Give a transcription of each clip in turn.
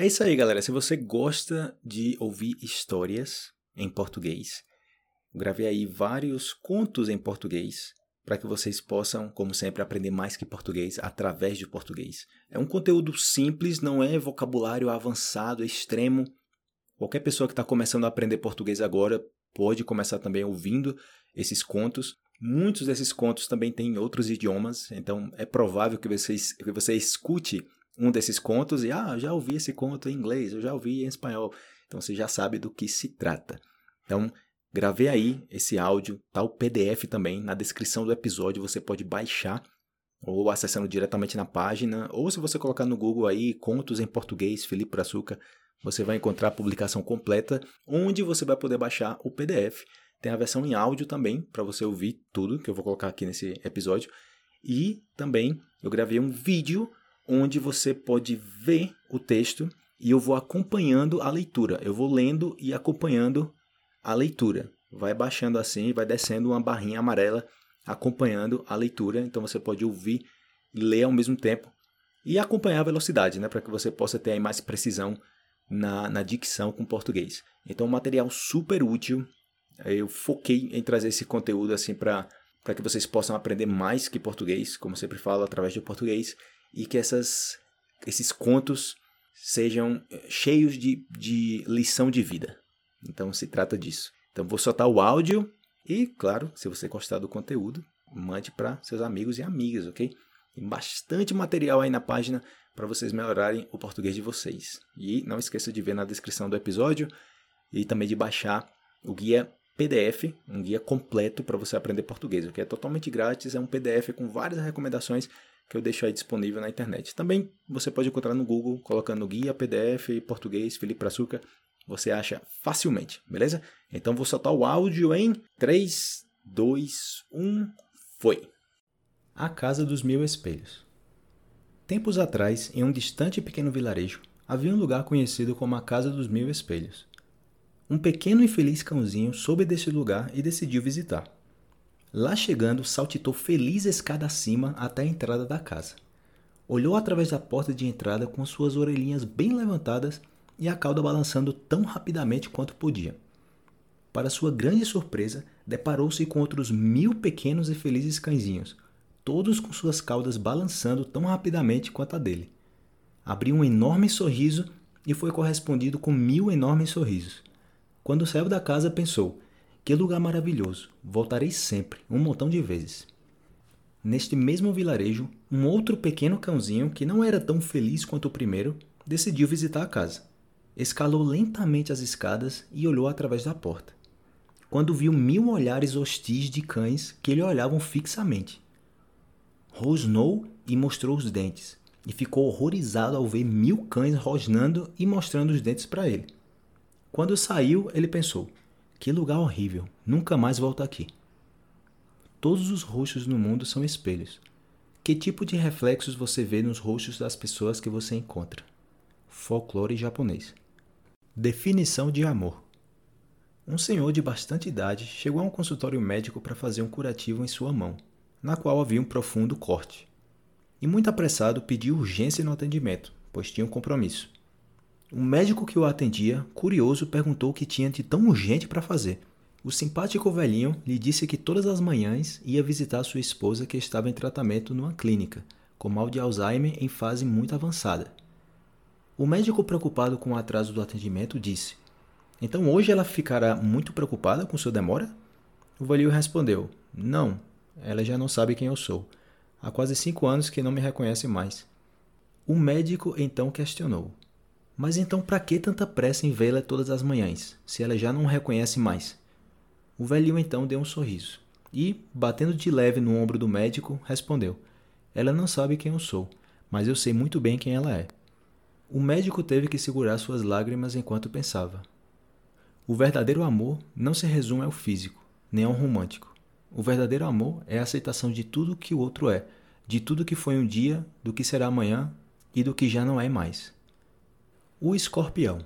É isso aí, galera. Se você gosta de ouvir histórias em português, gravei aí vários contos em português para que vocês possam, como sempre, aprender mais que português através de português. É um conteúdo simples, não é vocabulário avançado, extremo. Qualquer pessoa que está começando a aprender português agora pode começar também ouvindo esses contos. Muitos desses contos também têm outros idiomas, então é provável que você, que você escute um desses contos e, ah, já ouvi esse conto em inglês, eu já ouvi em espanhol. Então você já sabe do que se trata. Então, gravei aí esse áudio, tá o PDF também na descrição do episódio, você pode baixar ou acessando diretamente na página, ou se você colocar no Google aí contos em português Felipe Brazuca, você vai encontrar a publicação completa, onde você vai poder baixar o PDF. Tem a versão em áudio também, para você ouvir tudo que eu vou colocar aqui nesse episódio. E também eu gravei um vídeo onde você pode ver o texto e eu vou acompanhando a leitura. Eu vou lendo e acompanhando a leitura. Vai baixando assim, vai descendo uma barrinha amarela acompanhando a leitura. Então você pode ouvir e ler ao mesmo tempo e acompanhar a velocidade, né, para que você possa ter aí mais precisão na, na dicção com português. Então, um material super útil. Eu foquei em trazer esse conteúdo assim para que vocês possam aprender mais que português, como sempre falo, através do português, e que essas, esses contos sejam eh, cheios de, de lição de vida. Então se trata disso. Então vou soltar o áudio e, claro, se você gostar do conteúdo, mande para seus amigos e amigas, ok? Tem bastante material aí na página para vocês melhorarem o português de vocês. E não esqueça de ver na descrição do episódio e também de baixar o guia PDF, um guia completo para você aprender português, que é totalmente grátis, é um PDF com várias recomendações que eu deixo aí disponível na internet. Também você pode encontrar no Google, colocando guia PDF português Felipe Praçuca, você acha facilmente, beleza? Então vou soltar o áudio em 3, 2, 1, foi! A Casa dos Mil Espelhos Tempos atrás, em um distante pequeno vilarejo, havia um lugar conhecido como a Casa dos Mil Espelhos. Um pequeno e feliz cãozinho soube desse lugar e decidiu visitar. Lá chegando, saltitou feliz escada acima até a entrada da casa. Olhou através da porta de entrada com suas orelhinhas bem levantadas e a cauda balançando tão rapidamente quanto podia. Para sua grande surpresa, deparou-se com outros mil pequenos e felizes cãezinhos, todos com suas caudas balançando tão rapidamente quanto a dele. Abriu um enorme sorriso e foi correspondido com mil enormes sorrisos. Quando saiu da casa, pensou: que lugar maravilhoso! Voltarei sempre, um montão de vezes. Neste mesmo vilarejo, um outro pequeno cãozinho, que não era tão feliz quanto o primeiro, decidiu visitar a casa. Escalou lentamente as escadas e olhou através da porta. Quando viu mil olhares hostis de cães que lhe olhavam fixamente. Rosnou e mostrou os dentes, e ficou horrorizado ao ver mil cães rosnando e mostrando os dentes para ele. Quando saiu, ele pensou: que lugar horrível. Nunca mais volto aqui. Todos os rostos no mundo são espelhos. Que tipo de reflexos você vê nos rostos das pessoas que você encontra? Folclore japonês. Definição de amor. Um senhor de bastante idade chegou a um consultório médico para fazer um curativo em sua mão, na qual havia um profundo corte. E muito apressado pediu urgência no atendimento, pois tinha um compromisso. O médico que o atendia, curioso, perguntou o que tinha de tão urgente para fazer. O simpático velhinho lhe disse que todas as manhãs ia visitar sua esposa que estava em tratamento numa clínica, com mal de Alzheimer em fase muito avançada. O médico, preocupado com o atraso do atendimento, disse: Então hoje ela ficará muito preocupada com sua demora? O velhinho respondeu: Não, ela já não sabe quem eu sou. Há quase cinco anos que não me reconhece mais. O médico então questionou: mas então para que tanta pressa em vê-la todas as manhãs, se ela já não reconhece mais? O velhinho então deu um sorriso e, batendo de leve no ombro do médico, respondeu: Ela não sabe quem eu sou, mas eu sei muito bem quem ela é. O médico teve que segurar suas lágrimas enquanto pensava. O verdadeiro amor não se resume ao físico, nem ao romântico. O verdadeiro amor é a aceitação de tudo que o outro é, de tudo que foi um dia, do que será amanhã e do que já não é mais. O escorpião.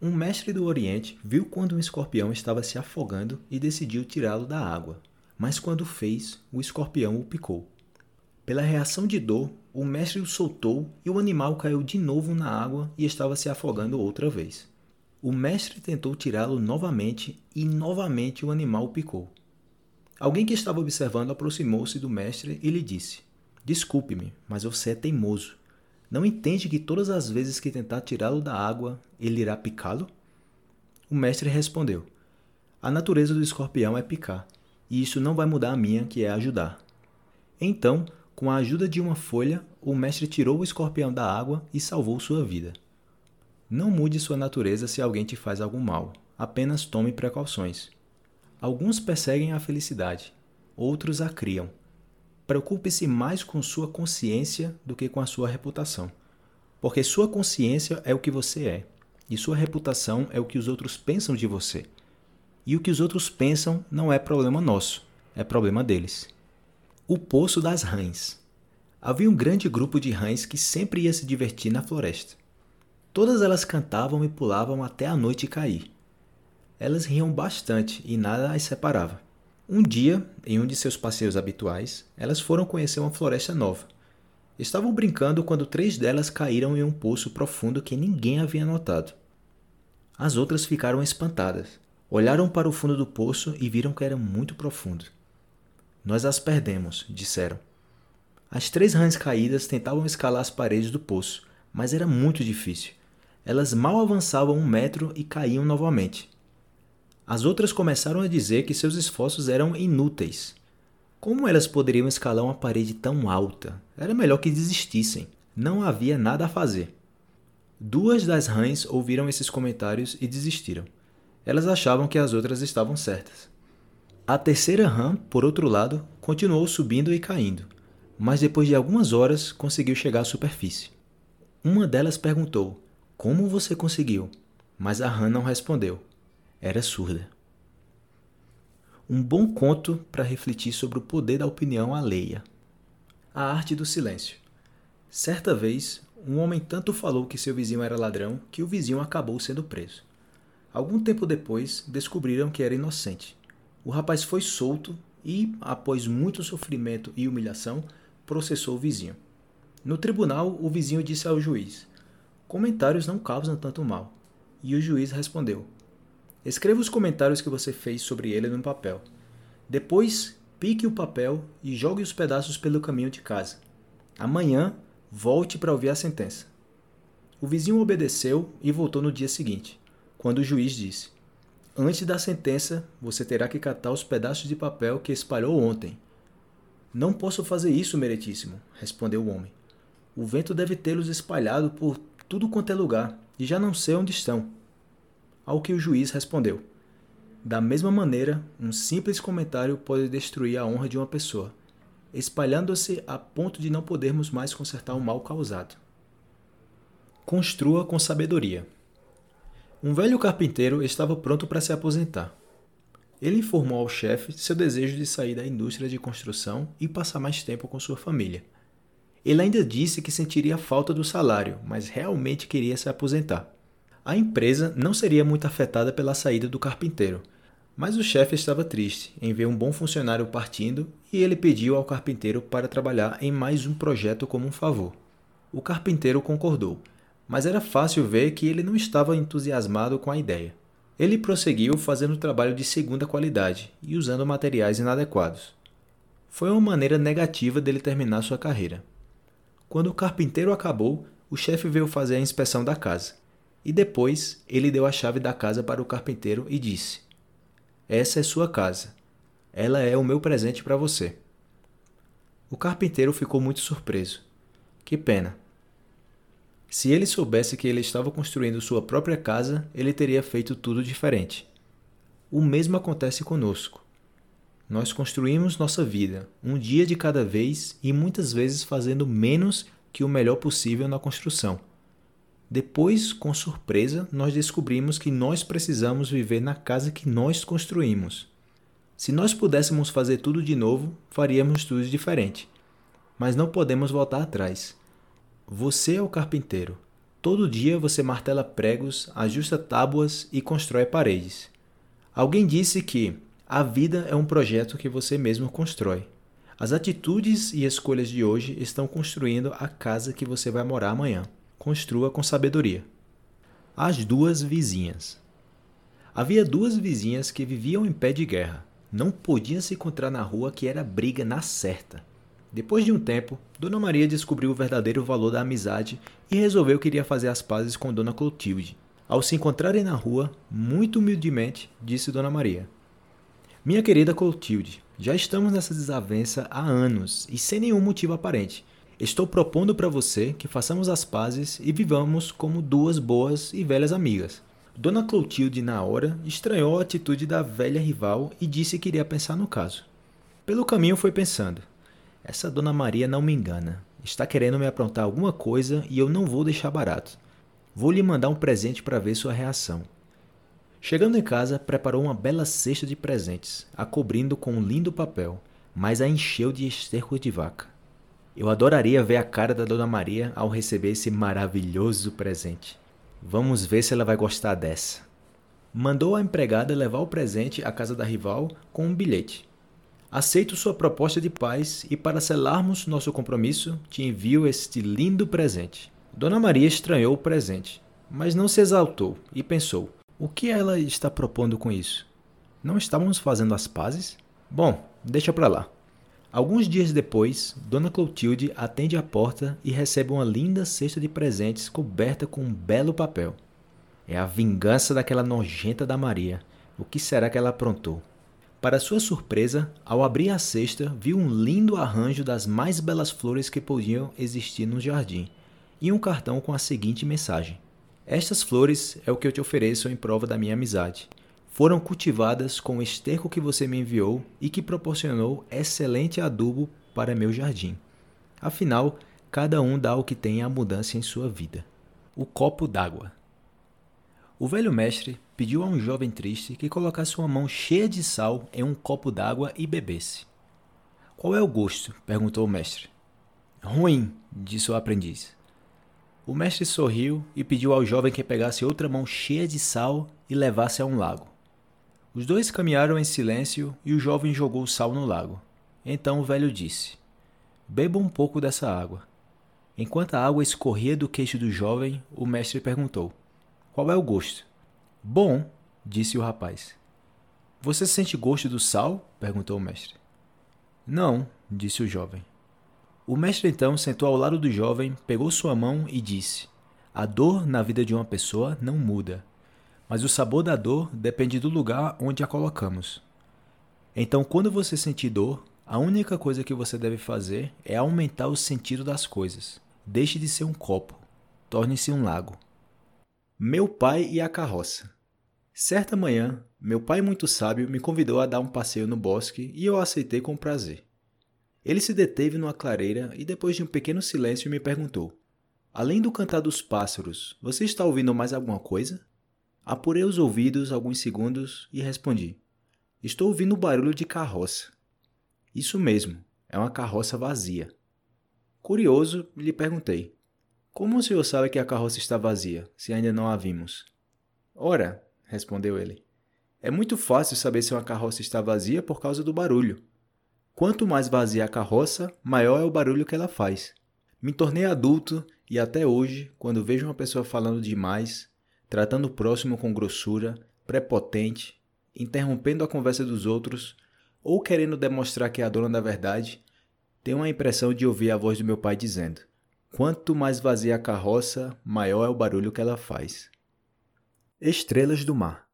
Um mestre do Oriente viu quando um escorpião estava se afogando e decidiu tirá-lo da água. Mas quando fez, o escorpião o picou. Pela reação de dor, o mestre o soltou e o animal caiu de novo na água e estava se afogando outra vez. O mestre tentou tirá-lo novamente e novamente o animal o picou. Alguém que estava observando aproximou-se do mestre e lhe disse: Desculpe-me, mas você é teimoso. Não entende que todas as vezes que tentar tirá-lo da água, ele irá picá-lo? O mestre respondeu: A natureza do escorpião é picar, e isso não vai mudar a minha, que é ajudar. Então, com a ajuda de uma folha, o mestre tirou o escorpião da água e salvou sua vida. Não mude sua natureza se alguém te faz algum mal. Apenas tome precauções. Alguns perseguem a felicidade, outros a criam. Preocupe-se mais com sua consciência do que com a sua reputação. Porque sua consciência é o que você é, e sua reputação é o que os outros pensam de você. E o que os outros pensam não é problema nosso, é problema deles. O Poço das Rãs. Havia um grande grupo de rãs que sempre ia se divertir na floresta. Todas elas cantavam e pulavam até a noite cair. Elas riam bastante e nada as separava. Um dia, em um de seus passeios habituais, elas foram conhecer uma floresta nova. Estavam brincando quando três delas caíram em um poço profundo que ninguém havia notado. As outras ficaram espantadas. Olharam para o fundo do poço e viram que era muito profundo. Nós as perdemos, disseram. As três rãs caídas tentavam escalar as paredes do poço, mas era muito difícil. Elas mal avançavam um metro e caíam novamente. As outras começaram a dizer que seus esforços eram inúteis. Como elas poderiam escalar uma parede tão alta? Era melhor que desistissem. Não havia nada a fazer. Duas das rãs ouviram esses comentários e desistiram. Elas achavam que as outras estavam certas. A terceira rã, por outro lado, continuou subindo e caindo, mas depois de algumas horas conseguiu chegar à superfície. Uma delas perguntou: como você conseguiu? Mas a rã não respondeu. Era surda. Um bom conto para refletir sobre o poder da opinião alheia. A arte do silêncio. Certa vez, um homem tanto falou que seu vizinho era ladrão que o vizinho acabou sendo preso. Algum tempo depois, descobriram que era inocente. O rapaz foi solto e, após muito sofrimento e humilhação, processou o vizinho. No tribunal, o vizinho disse ao juiz: Comentários não causam tanto mal. E o juiz respondeu: Escreva os comentários que você fez sobre ele no papel. Depois, pique o papel e jogue os pedaços pelo caminho de casa. Amanhã, volte para ouvir a sentença. O vizinho obedeceu e voltou no dia seguinte, quando o juiz disse: Antes da sentença, você terá que catar os pedaços de papel que espalhou ontem. Não posso fazer isso, meritíssimo, respondeu o homem. O vento deve tê-los espalhado por tudo quanto é lugar, e já não sei onde estão. Ao que o juiz respondeu: Da mesma maneira, um simples comentário pode destruir a honra de uma pessoa, espalhando-se a ponto de não podermos mais consertar o mal causado. Construa com sabedoria. Um velho carpinteiro estava pronto para se aposentar. Ele informou ao chefe seu desejo de sair da indústria de construção e passar mais tempo com sua família. Ele ainda disse que sentiria falta do salário, mas realmente queria se aposentar. A empresa não seria muito afetada pela saída do carpinteiro, mas o chefe estava triste em ver um bom funcionário partindo e ele pediu ao carpinteiro para trabalhar em mais um projeto como um favor. O carpinteiro concordou, mas era fácil ver que ele não estava entusiasmado com a ideia. Ele prosseguiu fazendo trabalho de segunda qualidade e usando materiais inadequados. Foi uma maneira negativa dele terminar sua carreira. Quando o carpinteiro acabou, o chefe veio fazer a inspeção da casa. E depois ele deu a chave da casa para o carpinteiro e disse: Essa é sua casa. Ela é o meu presente para você. O carpinteiro ficou muito surpreso. Que pena. Se ele soubesse que ele estava construindo sua própria casa, ele teria feito tudo diferente. O mesmo acontece conosco. Nós construímos nossa vida, um dia de cada vez e muitas vezes fazendo menos que o melhor possível na construção. Depois, com surpresa, nós descobrimos que nós precisamos viver na casa que nós construímos. Se nós pudéssemos fazer tudo de novo, faríamos tudo diferente. Mas não podemos voltar atrás. Você é o carpinteiro. Todo dia você martela pregos, ajusta tábuas e constrói paredes. Alguém disse que a vida é um projeto que você mesmo constrói. As atitudes e escolhas de hoje estão construindo a casa que você vai morar amanhã. Construa com sabedoria. As duas vizinhas. Havia duas vizinhas que viviam em pé de guerra. Não podiam se encontrar na rua que era briga na certa. Depois de um tempo, Dona Maria descobriu o verdadeiro valor da amizade e resolveu que iria fazer as pazes com Dona Clotilde. Ao se encontrarem na rua, muito humildemente, disse Dona Maria: Minha querida Clotilde, já estamos nessa desavença há anos e sem nenhum motivo aparente. Estou propondo para você que façamos as pazes e vivamos como duas boas e velhas amigas. Dona Clotilde, na hora, estranhou a atitude da velha rival e disse que iria pensar no caso. Pelo caminho foi pensando: essa Dona Maria não me engana. Está querendo me aprontar alguma coisa e eu não vou deixar barato. Vou lhe mandar um presente para ver sua reação. Chegando em casa, preparou uma bela cesta de presentes, a cobrindo com um lindo papel, mas a encheu de esterco de vaca. Eu adoraria ver a cara da Dona Maria ao receber esse maravilhoso presente. Vamos ver se ela vai gostar dessa. Mandou a empregada levar o presente à casa da rival com um bilhete. Aceito sua proposta de paz e, para selarmos nosso compromisso, te envio este lindo presente. Dona Maria estranhou o presente, mas não se exaltou e pensou: o que ela está propondo com isso? Não estávamos fazendo as pazes? Bom, deixa para lá. Alguns dias depois, Dona Clotilde atende a porta e recebe uma linda cesta de presentes coberta com um belo papel. É a vingança daquela nojenta da Maria. O que será que ela aprontou? Para sua surpresa, ao abrir a cesta, viu um lindo arranjo das mais belas flores que podiam existir no jardim e um cartão com a seguinte mensagem: Estas flores é o que eu te ofereço em prova da minha amizade. Foram cultivadas com o esterco que você me enviou e que proporcionou excelente adubo para meu jardim. Afinal, cada um dá o que tem a mudança em sua vida. O copo d'água. O velho mestre pediu a um jovem triste que colocasse uma mão cheia de sal em um copo d'água e bebesse. Qual é o gosto? perguntou o mestre. Ruim, disse o aprendiz. O mestre sorriu e pediu ao jovem que pegasse outra mão cheia de sal e levasse a um lago. Os dois caminharam em silêncio e o jovem jogou sal no lago. Então o velho disse: Beba um pouco dessa água. Enquanto a água escorria do queixo do jovem, o mestre perguntou: Qual é o gosto? Bom, disse o rapaz. Você sente gosto do sal? perguntou o mestre. Não, disse o jovem. O mestre então sentou ao lado do jovem, pegou sua mão e disse: A dor na vida de uma pessoa não muda, mas o sabor da dor depende do lugar onde a colocamos. Então, quando você sentir dor, a única coisa que você deve fazer é aumentar o sentido das coisas. Deixe de ser um copo, torne-se um lago. Meu pai e a carroça. Certa manhã, meu pai, muito sábio, me convidou a dar um passeio no bosque e eu aceitei com prazer. Ele se deteve numa clareira e, depois de um pequeno silêncio, me perguntou: Além do cantar dos pássaros, você está ouvindo mais alguma coisa? Apurei os ouvidos alguns segundos e respondi: Estou ouvindo barulho de carroça. Isso mesmo, é uma carroça vazia. Curioso, lhe perguntei: Como o senhor sabe que a carroça está vazia, se ainda não a vimos? Ora, respondeu ele, é muito fácil saber se uma carroça está vazia por causa do barulho. Quanto mais vazia a carroça, maior é o barulho que ela faz. Me tornei adulto e até hoje, quando vejo uma pessoa falando demais, tratando o próximo com grossura, prepotente, interrompendo a conversa dos outros ou querendo demonstrar que é a dona da verdade, tenho a impressão de ouvir a voz do meu pai dizendo: Quanto mais vazia a carroça, maior é o barulho que ela faz. Estrelas do Mar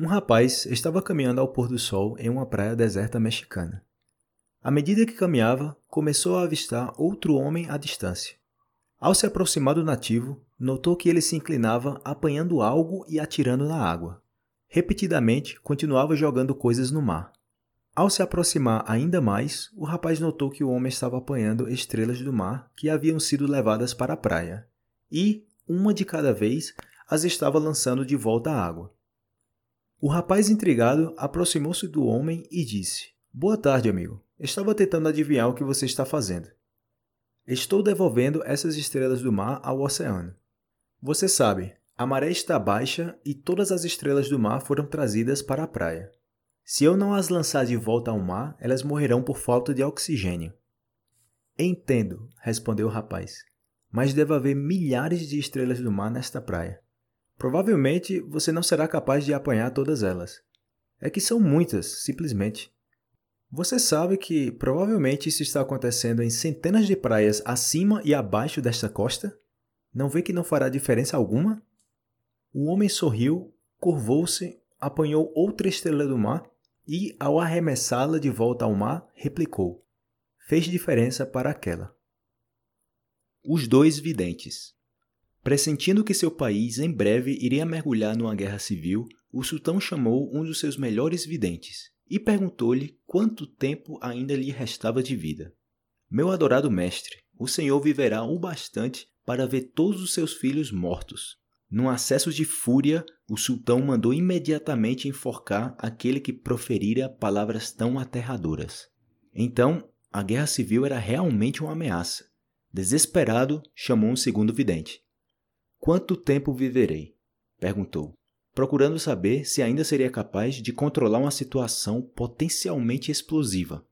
um rapaz estava caminhando ao pôr do sol em uma praia deserta mexicana. À medida que caminhava, começou a avistar outro homem à distância. Ao se aproximar do nativo, notou que ele se inclinava apanhando algo e atirando na água. Repetidamente, continuava jogando coisas no mar. Ao se aproximar ainda mais, o rapaz notou que o homem estava apanhando estrelas do mar que haviam sido levadas para a praia, e, uma de cada vez, as estava lançando de volta à água. O rapaz intrigado aproximou-se do homem e disse: Boa tarde, amigo. Estava tentando adivinhar o que você está fazendo. Estou devolvendo essas estrelas do mar ao oceano. Você sabe, a maré está baixa e todas as estrelas do mar foram trazidas para a praia. Se eu não as lançar de volta ao mar, elas morrerão por falta de oxigênio. Entendo, respondeu o rapaz, mas deve haver milhares de estrelas do mar nesta praia. Provavelmente você não será capaz de apanhar todas elas. É que são muitas, simplesmente. Você sabe que provavelmente isso está acontecendo em centenas de praias acima e abaixo desta costa? Não vê que não fará diferença alguma? O homem sorriu, curvou-se, apanhou outra estrela do mar e, ao arremessá-la de volta ao mar, replicou: Fez diferença para aquela. Os dois videntes. Pressentindo que seu país em breve iria mergulhar numa guerra civil, o sultão chamou um dos seus melhores videntes e perguntou-lhe quanto tempo ainda lhe restava de vida. Meu adorado mestre, o senhor viverá o bastante para ver todos os seus filhos mortos. Num acesso de fúria, o sultão mandou imediatamente enforcar aquele que proferira palavras tão aterradoras. Então, a guerra civil era realmente uma ameaça. Desesperado, chamou um segundo vidente. Quanto tempo viverei? perguntou, procurando saber se ainda seria capaz de controlar uma situação potencialmente explosiva.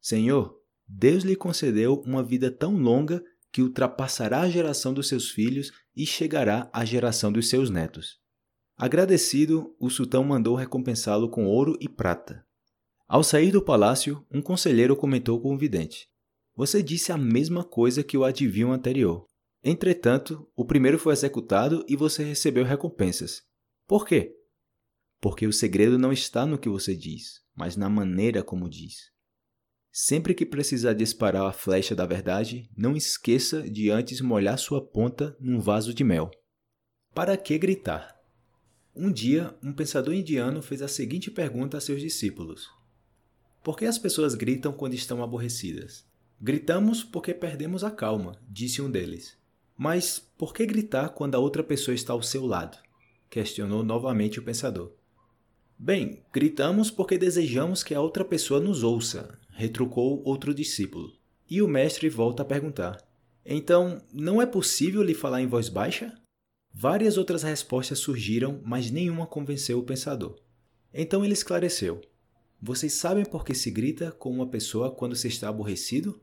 Senhor, Deus lhe concedeu uma vida tão longa que ultrapassará a geração dos seus filhos e chegará à geração dos seus netos. Agradecido, o sultão mandou recompensá-lo com ouro e prata. Ao sair do palácio, um conselheiro comentou com o vidente: Você disse a mesma coisa que o adivinho anterior. Entretanto, o primeiro foi executado e você recebeu recompensas. Por quê? Porque o segredo não está no que você diz, mas na maneira como diz. Sempre que precisar disparar a flecha da verdade, não esqueça de antes molhar sua ponta num vaso de mel. Para que gritar? Um dia, um pensador indiano fez a seguinte pergunta a seus discípulos: Por que as pessoas gritam quando estão aborrecidas? Gritamos porque perdemos a calma, disse um deles. Mas por que gritar quando a outra pessoa está ao seu lado? questionou novamente o pensador. Bem, gritamos porque desejamos que a outra pessoa nos ouça, retrucou outro discípulo. E o mestre volta a perguntar: Então, não é possível lhe falar em voz baixa? Várias outras respostas surgiram, mas nenhuma convenceu o pensador. Então ele esclareceu: Vocês sabem por que se grita com uma pessoa quando se está aborrecido?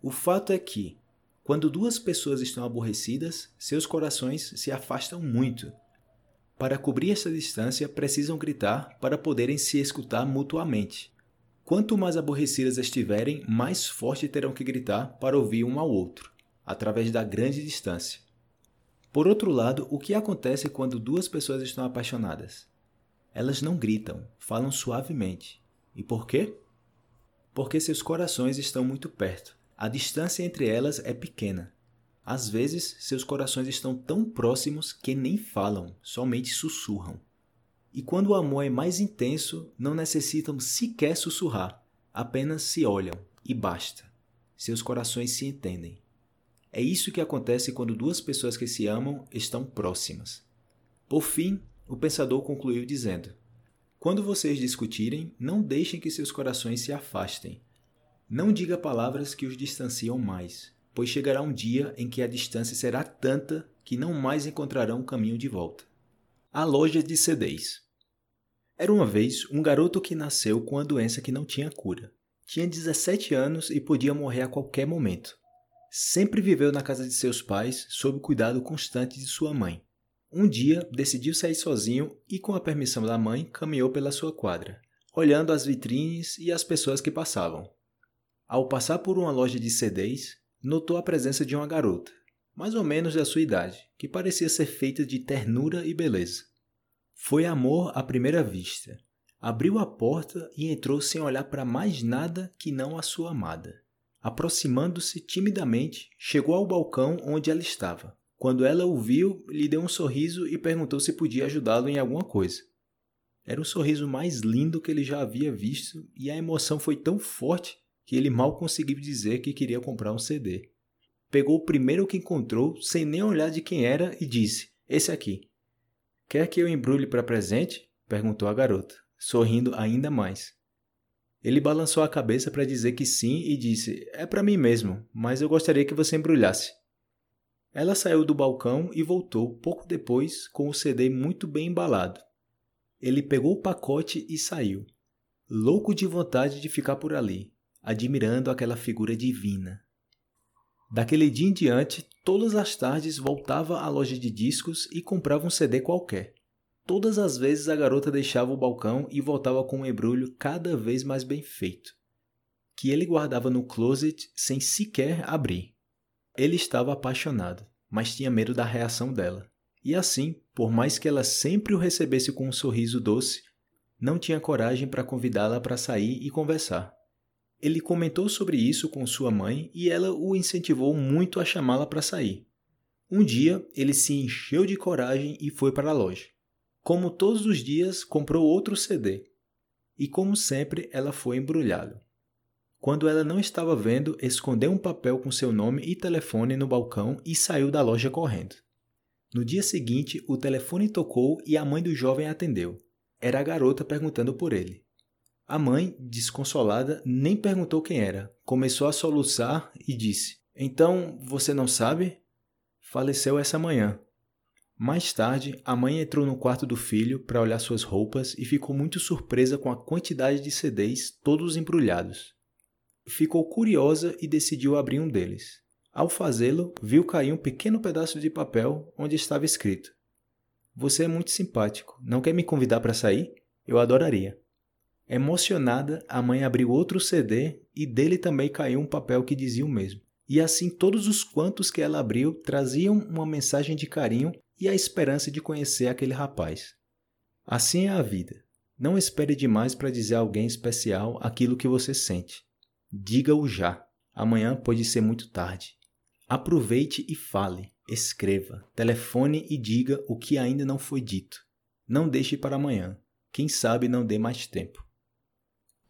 O fato é que, quando duas pessoas estão aborrecidas, seus corações se afastam muito. Para cobrir essa distância, precisam gritar para poderem se escutar mutuamente. Quanto mais aborrecidas estiverem, mais forte terão que gritar para ouvir um ao outro, através da grande distância. Por outro lado, o que acontece quando duas pessoas estão apaixonadas? Elas não gritam, falam suavemente. E por quê? Porque seus corações estão muito perto. A distância entre elas é pequena. Às vezes, seus corações estão tão próximos que nem falam, somente sussurram. E quando o amor é mais intenso, não necessitam sequer sussurrar, apenas se olham e basta. Seus corações se entendem. É isso que acontece quando duas pessoas que se amam estão próximas. Por fim, o pensador concluiu dizendo: Quando vocês discutirem, não deixem que seus corações se afastem. Não diga palavras que os distanciam mais, pois chegará um dia em que a distância será tanta que não mais encontrarão o caminho de volta. A loja de CDs. Era uma vez um garoto que nasceu com uma doença que não tinha cura. Tinha 17 anos e podia morrer a qualquer momento. Sempre viveu na casa de seus pais sob o cuidado constante de sua mãe. Um dia decidiu sair sozinho e, com a permissão da mãe, caminhou pela sua quadra, olhando as vitrines e as pessoas que passavam. Ao passar por uma loja de CDs, notou a presença de uma garota, mais ou menos da sua idade, que parecia ser feita de ternura e beleza. Foi amor à primeira vista. Abriu a porta e entrou sem olhar para mais nada que não a sua amada. Aproximando-se timidamente, chegou ao balcão onde ela estava. Quando ela o viu, lhe deu um sorriso e perguntou se podia ajudá-lo em alguma coisa. Era o sorriso mais lindo que ele já havia visto e a emoção foi tão forte que ele mal conseguiu dizer que queria comprar um CD. Pegou o primeiro que encontrou, sem nem olhar de quem era, e disse: Esse aqui. Quer que eu embrulhe para presente? perguntou a garota, sorrindo ainda mais. Ele balançou a cabeça para dizer que sim e disse: É para mim mesmo, mas eu gostaria que você embrulhasse. Ela saiu do balcão e voltou pouco depois com o CD muito bem embalado. Ele pegou o pacote e saiu. louco de vontade de ficar por ali, admirando aquela figura divina. Daquele dia em diante, todas as tardes voltava à loja de discos e comprava um CD qualquer. Todas as vezes a garota deixava o balcão e voltava com um embrulho cada vez mais bem feito, que ele guardava no closet sem sequer abrir. Ele estava apaixonado, mas tinha medo da reação dela. E assim, por mais que ela sempre o recebesse com um sorriso doce, não tinha coragem para convidá-la para sair e conversar. Ele comentou sobre isso com sua mãe e ela o incentivou muito a chamá-la para sair. Um dia, ele se encheu de coragem e foi para a loja. Como todos os dias, comprou outro CD. E como sempre, ela foi embrulhada. Quando ela não estava vendo, escondeu um papel com seu nome e telefone no balcão e saiu da loja correndo. No dia seguinte, o telefone tocou e a mãe do jovem atendeu. Era a garota perguntando por ele. A mãe, desconsolada, nem perguntou quem era. Começou a soluçar e disse: Então você não sabe? Faleceu essa manhã. Mais tarde, a mãe entrou no quarto do filho para olhar suas roupas e ficou muito surpresa com a quantidade de CDs, todos embrulhados. Ficou curiosa e decidiu abrir um deles. Ao fazê-lo, viu cair um pequeno pedaço de papel onde estava escrito: Você é muito simpático. Não quer me convidar para sair? Eu adoraria. Emocionada, a mãe abriu outro CD e dele também caiu um papel que dizia o mesmo. E assim todos os quantos que ela abriu traziam uma mensagem de carinho e a esperança de conhecer aquele rapaz. Assim é a vida. Não espere demais para dizer a alguém especial aquilo que você sente. Diga-o já. Amanhã pode ser muito tarde. Aproveite e fale, escreva, telefone e diga o que ainda não foi dito. Não deixe para amanhã. Quem sabe não dê mais tempo.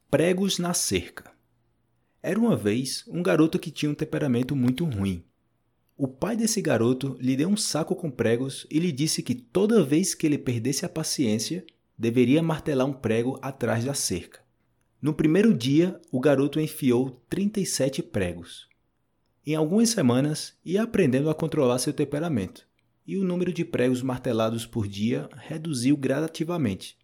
Pregos na cerca. Era uma vez um garoto que tinha um temperamento muito ruim. O pai desse garoto lhe deu um saco com pregos e lhe disse que toda vez que ele perdesse a paciência, deveria martelar um prego atrás da cerca. No primeiro dia, o garoto enfiou 37 pregos. Em algumas semanas, ia aprendendo a controlar seu temperamento, e o número de pregos martelados por dia reduziu gradativamente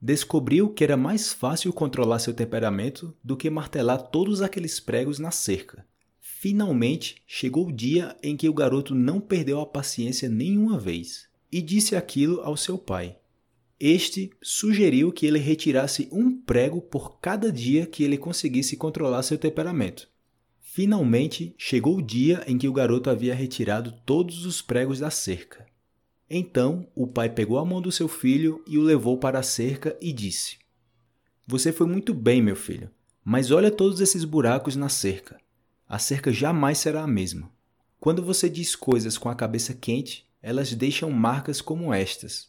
descobriu que era mais fácil controlar seu temperamento do que martelar todos aqueles pregos na cerca. Finalmente chegou o dia em que o garoto não perdeu a paciência nenhuma vez e disse aquilo ao seu pai. Este sugeriu que ele retirasse um prego por cada dia que ele conseguisse controlar seu temperamento. Finalmente chegou o dia em que o garoto havia retirado todos os pregos da cerca. Então o pai pegou a mão do seu filho e o levou para a cerca e disse: Você foi muito bem, meu filho, mas olha todos esses buracos na cerca. A cerca jamais será a mesma. Quando você diz coisas com a cabeça quente, elas deixam marcas como estas.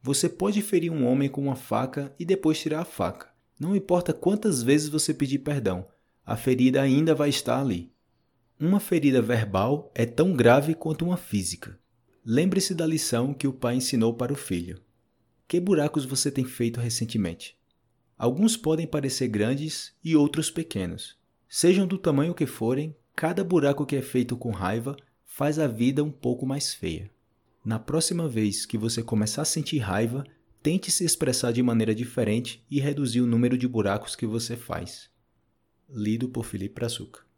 Você pode ferir um homem com uma faca e depois tirar a faca. Não importa quantas vezes você pedir perdão, a ferida ainda vai estar ali. Uma ferida verbal é tão grave quanto uma física. Lembre-se da lição que o pai ensinou para o filho. Que buracos você tem feito recentemente? Alguns podem parecer grandes e outros pequenos. Sejam do tamanho que forem, cada buraco que é feito com raiva faz a vida um pouco mais feia. Na próxima vez que você começar a sentir raiva, tente se expressar de maneira diferente e reduzir o número de buracos que você faz. Lido por Felipe Brazuca.